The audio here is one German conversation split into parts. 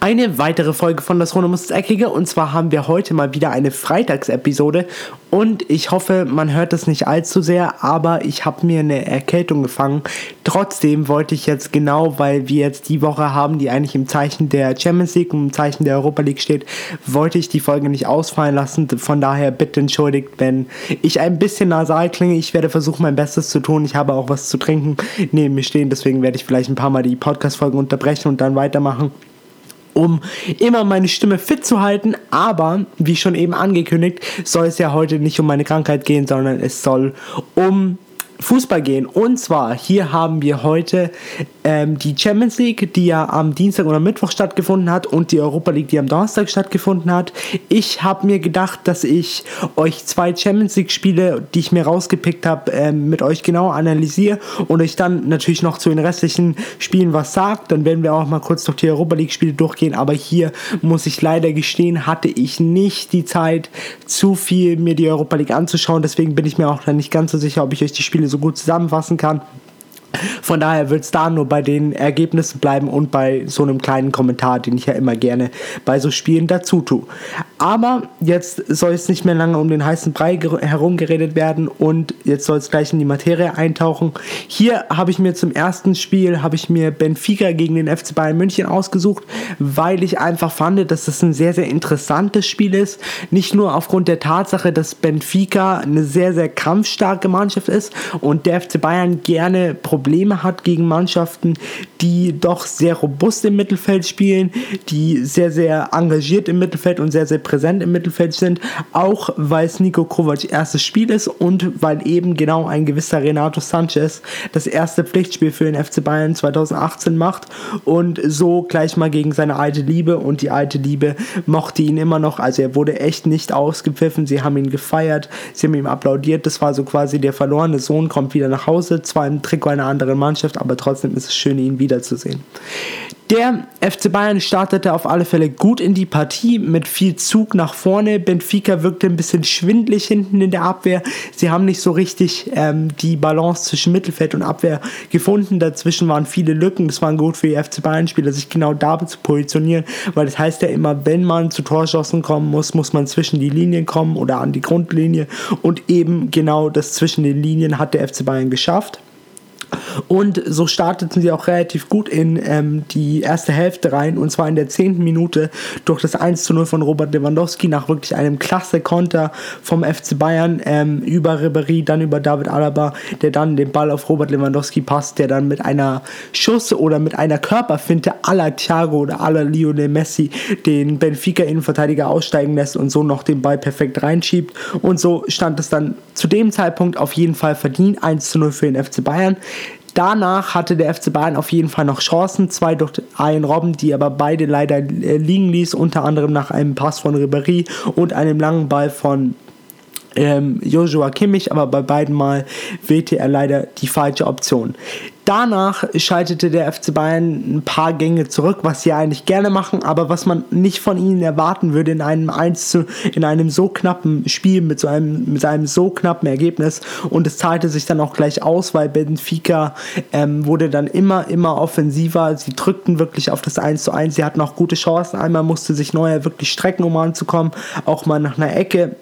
Eine weitere Folge von Das Runde muss ins Eckige und zwar haben wir heute mal wieder eine Freitagsepisode und ich hoffe, man hört es nicht allzu sehr, aber ich habe mir eine Erkältung gefangen. Trotzdem wollte ich jetzt genau, weil wir jetzt die Woche haben, die eigentlich im Zeichen der Champions League und im Zeichen der Europa League steht, wollte ich die Folge nicht ausfallen lassen. Von daher bitte entschuldigt, wenn ich ein bisschen nasal klinge. Ich werde versuchen, mein Bestes zu tun. Ich habe auch was zu trinken neben mir stehen, deswegen werde ich vielleicht ein paar Mal die Podcast-Folgen unterbrechen und dann weitermachen um immer meine Stimme fit zu halten. Aber, wie schon eben angekündigt, soll es ja heute nicht um meine Krankheit gehen, sondern es soll um Fußball gehen. Und zwar, hier haben wir heute ähm, die Champions League, die ja am Dienstag oder Mittwoch stattgefunden hat und die Europa League, die am Donnerstag stattgefunden hat. Ich habe mir gedacht, dass ich euch zwei Champions League Spiele, die ich mir rausgepickt habe, ähm, mit euch genau analysiere und euch dann natürlich noch zu den restlichen Spielen was sagt. Dann werden wir auch mal kurz durch die Europa League Spiele durchgehen. Aber hier muss ich leider gestehen, hatte ich nicht die Zeit, zu viel mir die Europa League anzuschauen. Deswegen bin ich mir auch dann nicht ganz so sicher, ob ich euch die Spiele so gut zusammenfassen kann. Von daher wird es da nur bei den Ergebnissen bleiben und bei so einem kleinen Kommentar, den ich ja immer gerne bei so Spielen dazu tue. Aber jetzt soll es nicht mehr lange um den heißen Brei herumgeredet werden und jetzt soll es gleich in die Materie eintauchen. Hier habe ich mir zum ersten Spiel habe ich mir Benfica gegen den FC Bayern München ausgesucht, weil ich einfach fand, dass es ein sehr sehr interessantes Spiel ist. Nicht nur aufgrund der Tatsache, dass Benfica eine sehr sehr kampfstarke Mannschaft ist und der FC Bayern gerne Probleme Probleme hat gegen Mannschaften, die doch sehr robust im Mittelfeld spielen, die sehr, sehr engagiert im Mittelfeld und sehr, sehr präsent im Mittelfeld sind. Auch weil es Nico Kovac erstes Spiel ist und weil eben genau ein gewisser Renato Sanchez das erste Pflichtspiel für den FC Bayern 2018 macht und so gleich mal gegen seine alte Liebe und die alte Liebe mochte ihn immer noch. Also er wurde echt nicht ausgepfiffen. Sie haben ihn gefeiert, sie haben ihm applaudiert. Das war so quasi der verlorene Sohn kommt wieder nach Hause, zwar im Trikot einer anderen Mannschaft, aber trotzdem ist es schön, ihn wiederzusehen. Der FC Bayern startete auf alle Fälle gut in die Partie mit viel Zug nach vorne. Benfica wirkte ein bisschen schwindlig hinten in der Abwehr. Sie haben nicht so richtig ähm, die Balance zwischen Mittelfeld und Abwehr gefunden. Dazwischen waren viele Lücken. Das war gut für die FC Bayern-Spieler, sich genau da zu positionieren, weil das heißt ja immer, wenn man zu Torschossen kommen muss, muss man zwischen die Linien kommen oder an die Grundlinie. Und eben genau das zwischen den Linien hat der FC Bayern geschafft. Und so starteten sie auch relativ gut in ähm, die erste Hälfte rein und zwar in der zehnten Minute durch das 1 zu 0 von Robert Lewandowski nach wirklich einem klasse Konter vom FC Bayern ähm, über Ribéry, dann über David Alaba, der dann den Ball auf Robert Lewandowski passt, der dann mit einer Schuss oder mit einer Körperfinte aller Thiago oder aller Lionel Messi den Benfica-Innenverteidiger aussteigen lässt und so noch den Ball perfekt reinschiebt. Und so stand es dann zu dem Zeitpunkt auf jeden Fall verdient 1 zu 0 für den FC Bayern. Danach hatte der FC Bayern auf jeden Fall noch Chancen, zwei durch einen Robben, die aber beide leider äh, liegen ließ, unter anderem nach einem Pass von Ribéry und einem langen Ball von ähm, Joshua Kimmich, aber bei beiden Mal wählte er leider die falsche Option. Danach schaltete der FC Bayern ein paar Gänge zurück, was sie eigentlich gerne machen, aber was man nicht von ihnen erwarten würde in einem 1 zu, in einem so knappen Spiel mit so einem, mit einem so knappen Ergebnis. Und es zahlte sich dann auch gleich aus, weil Benfica ähm, wurde dann immer, immer offensiver. Sie drückten wirklich auf das 1 zu 1. Sie hatten auch gute Chancen. Einmal musste sich Neuer wirklich strecken, um anzukommen, auch mal nach einer Ecke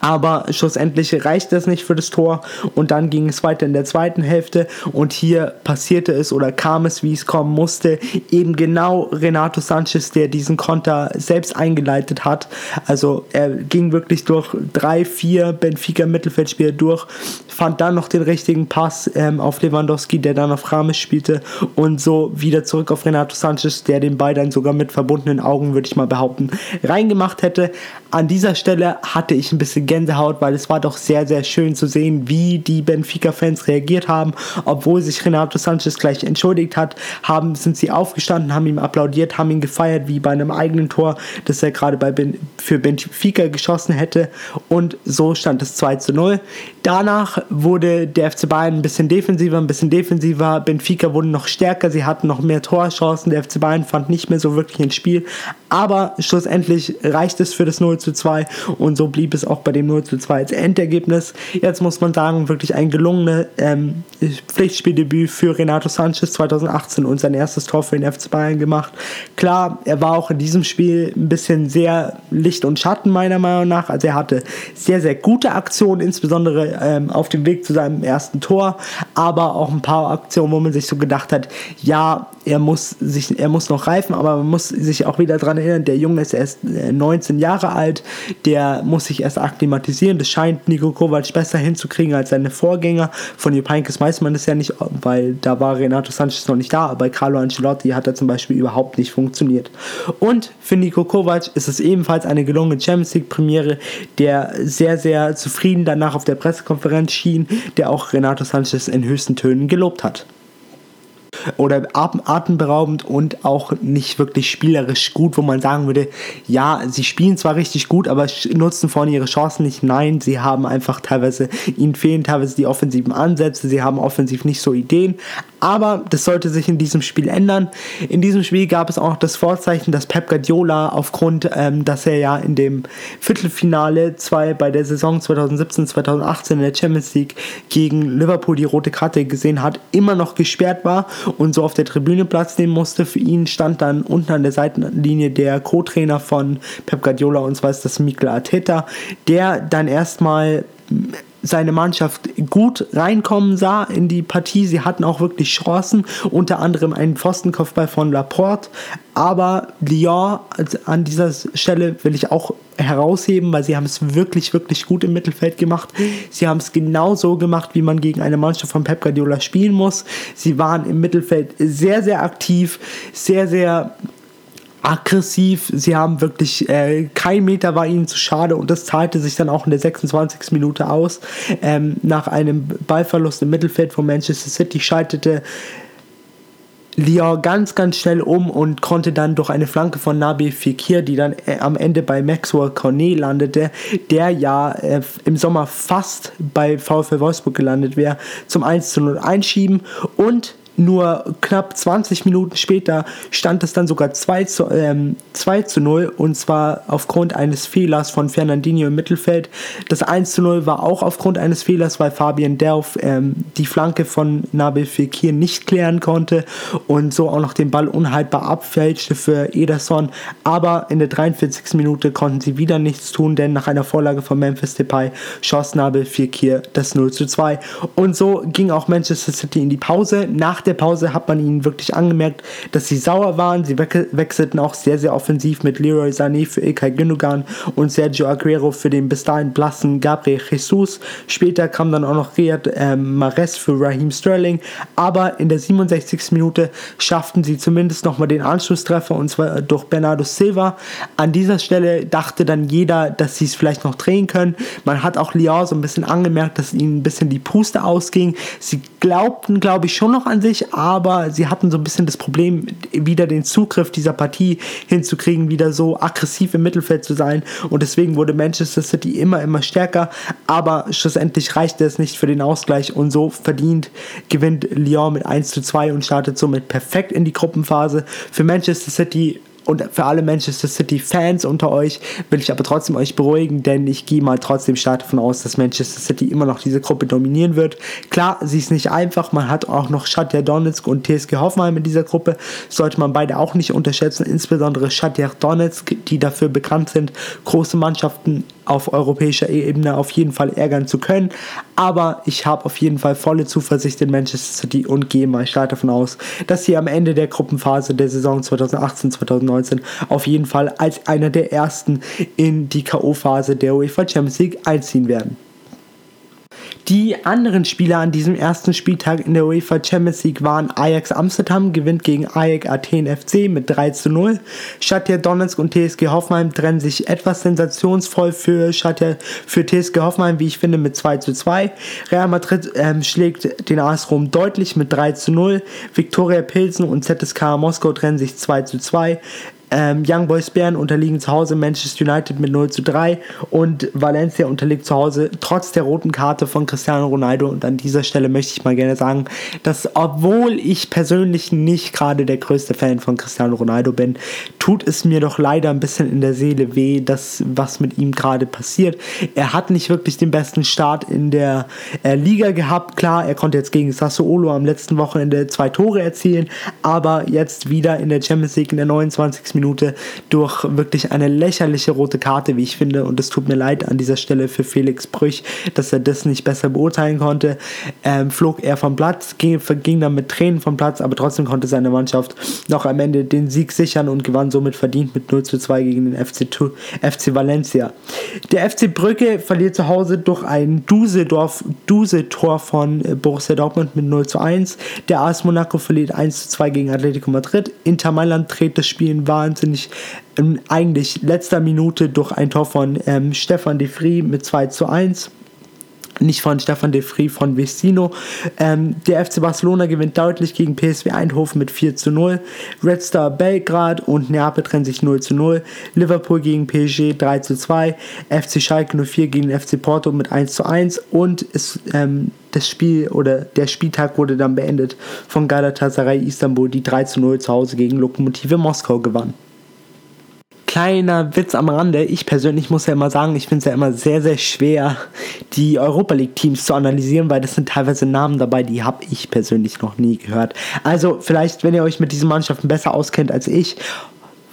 aber schlussendlich reicht das nicht für das Tor und dann ging es weiter in der zweiten Hälfte und hier passierte es oder kam es, wie es kommen musste, eben genau Renato Sanchez, der diesen Konter selbst eingeleitet hat. Also er ging wirklich durch drei, vier Benfica Mittelfeldspieler durch, fand dann noch den richtigen Pass ähm, auf Lewandowski, der dann auf Rames spielte und so wieder zurück auf Renato Sanchez, der den Ball dann sogar mit verbundenen Augen, würde ich mal behaupten, reingemacht hätte. An dieser Stelle hatte ich ein bisschen Gänsehaut, weil es war doch sehr, sehr schön zu sehen, wie die Benfica-Fans reagiert haben. Obwohl sich Renato Sanchez gleich entschuldigt hat, haben, sind sie aufgestanden, haben ihm applaudiert, haben ihn gefeiert, wie bei einem eigenen Tor, das er gerade bei ben, für Benfica geschossen hätte. Und so stand es 2 zu 0. Danach wurde der FC Bayern ein bisschen defensiver, ein bisschen defensiver. Benfica wurde noch stärker, sie hatten noch mehr Torchancen. Der FC Bayern fand nicht mehr so wirklich ins Spiel. Aber schlussendlich reicht es für das 0 zu 2 und so blieb es auch bei dem dem 0 zu 2 als Endergebnis. Jetzt muss man sagen, wirklich ein gelungenes ähm, Pflichtspieldebüt für Renato Sanchez 2018 und sein erstes Tor für den FC Bayern gemacht. Klar, er war auch in diesem Spiel ein bisschen sehr Licht und Schatten meiner Meinung nach. Also er hatte sehr, sehr gute Aktionen, insbesondere ähm, auf dem Weg zu seinem ersten Tor, aber auch ein paar Aktionen, wo man sich so gedacht hat, ja, er muss sich, er muss noch reifen, aber man muss sich auch wieder daran erinnern, der Junge ist erst 19 äh, Jahre alt, der muss sich erst akklimatisieren. Das scheint Nico Kovac besser hinzukriegen als seine Vorgänger. Von Jupp Heynckes weiß man das ja nicht, weil da war Renato Sanchez noch nicht da, aber bei Carlo Ancelotti hat er zum Beispiel überhaupt nicht funktioniert. Und für Nico Kovac ist es ebenfalls eine gelungene Champions League Premiere, der sehr, sehr zufrieden danach auf der Pressekonferenz schien, der auch Renato Sanchez in höchsten Tönen gelobt hat oder atemberaubend und auch nicht wirklich spielerisch gut, wo man sagen würde, ja, sie spielen zwar richtig gut, aber nutzen vorne ihre Chancen nicht. Nein, sie haben einfach teilweise, ihnen fehlen teilweise die offensiven Ansätze, sie haben offensiv nicht so Ideen, aber das sollte sich in diesem Spiel ändern. In diesem Spiel gab es auch das Vorzeichen, dass Pep Guardiola aufgrund, ähm, dass er ja in dem Viertelfinale zwei bei der Saison 2017-2018 in der Champions League gegen Liverpool die rote Karte gesehen hat, immer noch gesperrt war und so auf der Tribüne Platz nehmen musste. Für ihn stand dann unten an der Seitenlinie der Co-Trainer von Pep Guardiola und zwar ist das Mikel Arteta, der dann erstmal seine Mannschaft gut reinkommen sah in die Partie. Sie hatten auch wirklich Chancen, unter anderem einen Pfostenkopfball von Laporte. Aber Lyon an dieser Stelle will ich auch herausheben, weil sie haben es wirklich, wirklich gut im Mittelfeld gemacht. Sie haben es genau so gemacht, wie man gegen eine Mannschaft von Pep Guardiola spielen muss. Sie waren im Mittelfeld sehr, sehr aktiv, sehr, sehr aggressiv. Sie haben wirklich, äh, kein Meter war ihnen zu schade und das zahlte sich dann auch in der 26. Minute aus. Ähm, nach einem Ballverlust im Mittelfeld von Manchester City schaltete Lyon ganz, ganz schnell um und konnte dann durch eine Flanke von Nabi Fekir, die dann äh, am Ende bei Maxwell Cornet landete, der ja äh, im Sommer fast bei VfL Wolfsburg gelandet wäre, zum 1 zu 0 einschieben und nur knapp 20 Minuten später stand es dann sogar 2 zu, ähm, 2 zu 0 und zwar aufgrund eines Fehlers von Fernandinho im Mittelfeld. Das 1 zu 0 war auch aufgrund eines Fehlers, weil Fabian Delf ähm, die Flanke von Nabil Fekir nicht klären konnte und so auch noch den Ball unhaltbar abfälschte für Ederson. Aber in der 43. Minute konnten sie wieder nichts tun, denn nach einer Vorlage von Memphis Depay schoss Nabil Fekir das 0 zu 2. Und so ging auch Manchester City in die Pause. Nach der der Pause hat man ihnen wirklich angemerkt, dass sie sauer waren. Sie wechselten auch sehr, sehr offensiv mit Leroy Sané für Ilkay Gündogan und Sergio Aguero für den bis dahin blassen Gabriel Jesus. Später kam dann auch noch Riyad äh, Mahrez für Raheem Sterling. Aber in der 67. Minute schafften sie zumindest nochmal den Anschlusstreffer und zwar durch Bernardo Silva. An dieser Stelle dachte dann jeder, dass sie es vielleicht noch drehen können. Man hat auch Lyon so ein bisschen angemerkt, dass ihnen ein bisschen die Puste ausging. Sie glaubten, glaube ich, schon noch an sich, aber sie hatten so ein bisschen das Problem, wieder den Zugriff dieser Partie hinzukriegen, wieder so aggressiv im Mittelfeld zu sein. Und deswegen wurde Manchester City immer, immer stärker. Aber schlussendlich reichte es nicht für den Ausgleich und so verdient gewinnt Lyon mit 1 zu 2 und startet somit perfekt in die Gruppenphase. Für Manchester City und für alle Manchester City Fans unter euch will ich aber trotzdem euch beruhigen, denn ich gehe mal trotzdem stark davon aus, dass Manchester City immer noch diese Gruppe dominieren wird. Klar, sie ist nicht einfach, man hat auch noch Shakhtar Donetsk und TSG Hoffenheim in dieser Gruppe, sollte man beide auch nicht unterschätzen, insbesondere Shakhtar Donetsk, die dafür bekannt sind, große Mannschaften auf europäischer Ebene auf jeden Fall ärgern zu können. Aber ich habe auf jeden Fall volle Zuversicht in Manchester City und gehe mal stark davon aus, dass sie am Ende der Gruppenphase der Saison 2018-2019 auf jeden Fall als einer der ersten in die K.O.-Phase der UEFA Champions League einziehen werden. Die anderen Spieler an diesem ersten Spieltag in der UEFA Champions League waren Ajax Amsterdam, gewinnt gegen Ajax Athen FC mit 3 zu 0. Shakhtar Donetsk und TSG Hoffenheim trennen sich etwas sensationsvoll für, Shakhtar, für TSG Hoffenheim, wie ich finde, mit 2 zu 2. Real Madrid ähm, schlägt den AS Rom deutlich mit 3 zu 0. Viktoria Pilsen und ZSK Moskau trennen sich 2 zu 2. Ähm, Young Boys Bern unterliegen zu Hause Manchester United mit 0 zu 3 und Valencia unterliegt zu Hause trotz der roten Karte von Cristiano Ronaldo. Und an dieser Stelle möchte ich mal gerne sagen, dass obwohl ich persönlich nicht gerade der größte Fan von Cristiano Ronaldo bin, tut es mir doch leider ein bisschen in der Seele weh, dass was mit ihm gerade passiert. Er hat nicht wirklich den besten Start in der äh, Liga gehabt. Klar, er konnte jetzt gegen Sassuolo am letzten Wochenende zwei Tore erzielen, aber jetzt wieder in der Champions League in der 29. Minute durch wirklich eine lächerliche rote Karte, wie ich finde. Und es tut mir leid an dieser Stelle für Felix Brüch, dass er das nicht besser beurteilen konnte. Ähm, flog er vom Platz, ging, ging dann mit Tränen vom Platz, aber trotzdem konnte seine Mannschaft noch am Ende den Sieg sichern und gewann somit verdient mit 0 zu 2 gegen den FC, FC Valencia. Der FC Brügge verliert zu Hause durch ein Duse-Tor von Borussia Dortmund mit 0 zu 1. Der AS Monaco verliert 1 zu 2 gegen Atletico Madrid. Inter Mailand dreht das Spiel in wahnsinnig ähm, eigentlich letzter Minute durch ein Tor von ähm, Stefan de Vries mit 2 zu 1 nicht von Stefan de Vries, von Vecino. Ähm, der FC Barcelona gewinnt deutlich gegen PSV Eindhoven mit 4 zu 0. Red Star Belgrad und Neapel trennen sich 0 zu 0. Liverpool gegen PSG 3 zu 2. FC Schalke 04 gegen FC Porto mit 1 zu 1. Und es, ähm, das Spiel oder der Spieltag wurde dann beendet von Galatasaray Istanbul, die 3 zu 0 zu Hause gegen Lokomotive Moskau gewann kleiner Witz am Rande. Ich persönlich muss ja immer sagen, ich finde es ja immer sehr, sehr schwer, die Europa League Teams zu analysieren, weil das sind teilweise Namen dabei, die habe ich persönlich noch nie gehört. Also vielleicht, wenn ihr euch mit diesen Mannschaften besser auskennt als ich,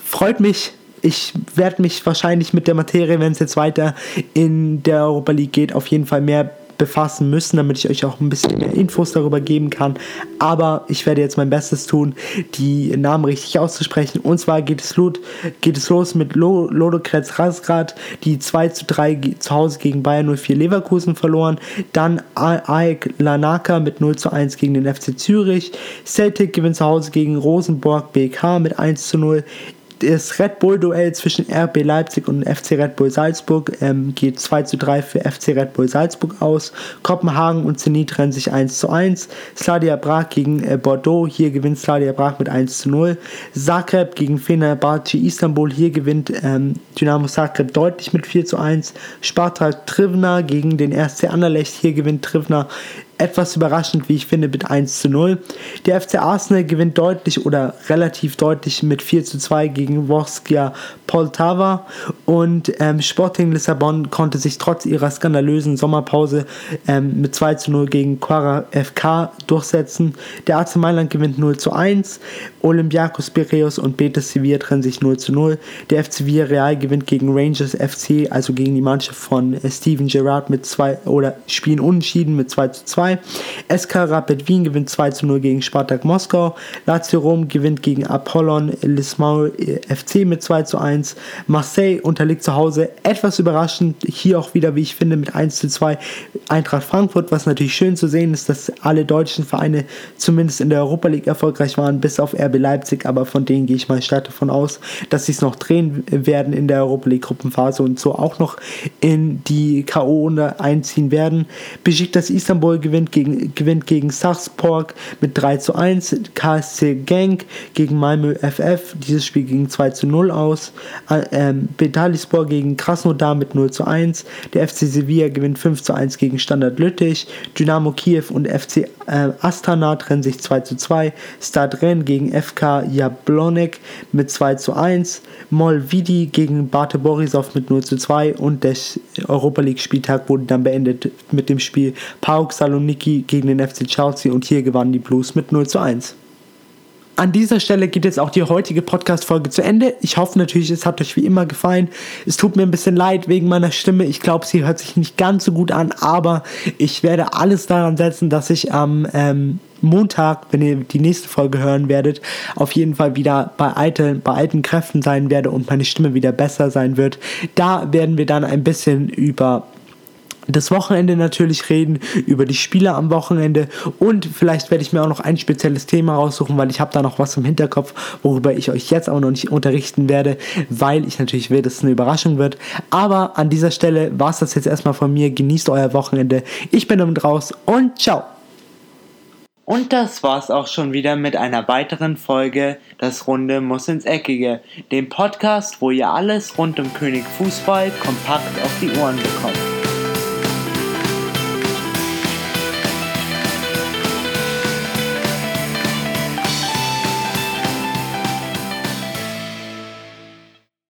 freut mich. Ich werde mich wahrscheinlich mit der Materie, wenn es jetzt weiter in der Europa League geht, auf jeden Fall mehr befassen müssen, damit ich euch auch ein bisschen mehr Infos darüber geben kann. Aber ich werde jetzt mein Bestes tun, die Namen richtig auszusprechen. Und zwar geht es, los, geht es los mit Lodokretz Rasgrad, die 2 zu 3 zu Hause gegen Bayern 04 Leverkusen verloren. Dann AEK Lanaka mit 0 zu 1 gegen den FC Zürich. Celtic gewinnt zu Hause gegen Rosenborg BK mit 1 zu 0 das Red Bull-Duell zwischen RB Leipzig und FC Red Bull Salzburg ähm, geht 2 zu 3 für FC Red Bull Salzburg aus. Kopenhagen und Zenit trennen sich 1 zu 1. Slavia Prag gegen äh, Bordeaux, hier gewinnt Slavia Prag mit 1 zu 0. Zagreb gegen Fenerbahce Istanbul, hier gewinnt ähm, Dynamo Zagreb deutlich mit 4 zu 1. Spartak Trivna gegen den RC Anderlecht, hier gewinnt Trivna etwas überraschend, wie ich finde, mit 1 zu 0. Der FC Arsenal gewinnt deutlich oder relativ deutlich mit 4 zu 2 gegen Worskia Poltava und ähm, Sporting Lissabon konnte sich trotz ihrer skandalösen Sommerpause ähm, mit 2 zu 0 gegen Quara FK durchsetzen. Der AC Mailand gewinnt 0 zu 1, Olympiakos Piraeus und Betis Sevilla trennen sich 0 zu 0. Der FC Villarreal gewinnt gegen Rangers FC, also gegen die Mannschaft von äh, Steven Gerrard mit 2 oder spielen unentschieden mit 2 zu 2. 2. SK Rapid Wien gewinnt 2 zu 0 gegen Spartak Moskau. Lazio Rom gewinnt gegen Apollon Lismaul äh, FC mit 2 zu 1. Marseille unterliegt zu Hause etwas überraschend. Hier auch wieder, wie ich finde, mit 1 zu 2 Eintracht Frankfurt. Was natürlich schön zu sehen ist, dass alle deutschen Vereine zumindest in der Europa League erfolgreich waren, bis auf RB Leipzig. Aber von denen gehe ich mal stark davon aus, dass sie es noch drehen werden in der Europa League Gruppenphase und so auch noch in die K.O.-Runde einziehen werden. Besiktas Istanbul gewinnt gewinnt gegen, gewinnt gegen Sachspork mit 3 zu 1. KSC Genk gegen Malmö FF. Dieses Spiel ging 2 zu 0 aus. Ähm, Betalispor gegen Krasnodar mit 0 zu 1. Der FC Sevilla gewinnt 5 zu 1 gegen Standard Lüttich. Dynamo Kiew und FC äh, Astana trennen sich 2 zu 2. Stadren gegen FK Jablonek mit 2 zu 1. Molvidi gegen Bate Borisov mit 0 zu 2. Und der Europa League Spieltag wurde dann beendet mit dem Spiel PAOK Saloniki Thessaloniki gegen den FC Chelsea und hier gewannen die Blues mit 0 zu 1. An dieser Stelle geht jetzt auch die heutige Podcast-Folge zu Ende. Ich hoffe natürlich, es hat euch wie immer gefallen. Es tut mir ein bisschen leid wegen meiner Stimme. Ich glaube, sie hört sich nicht ganz so gut an, aber ich werde alles daran setzen, dass ich am ähm, Montag, wenn ihr die nächste Folge hören werdet, auf jeden Fall wieder bei alten, bei alten Kräften sein werde und meine Stimme wieder besser sein wird. Da werden wir dann ein bisschen über das Wochenende natürlich reden, über die Spiele am Wochenende und vielleicht werde ich mir auch noch ein spezielles Thema raussuchen, weil ich habe da noch was im Hinterkopf, worüber ich euch jetzt auch noch nicht unterrichten werde, weil ich natürlich will, dass es eine Überraschung wird. Aber an dieser Stelle war es das jetzt erstmal von mir. Genießt euer Wochenende. Ich bin damit raus und ciao. Und das war's auch schon wieder mit einer weiteren Folge Das Runde muss ins Eckige, dem Podcast, wo ihr alles rund um König Fußball kompakt auf die Ohren bekommt.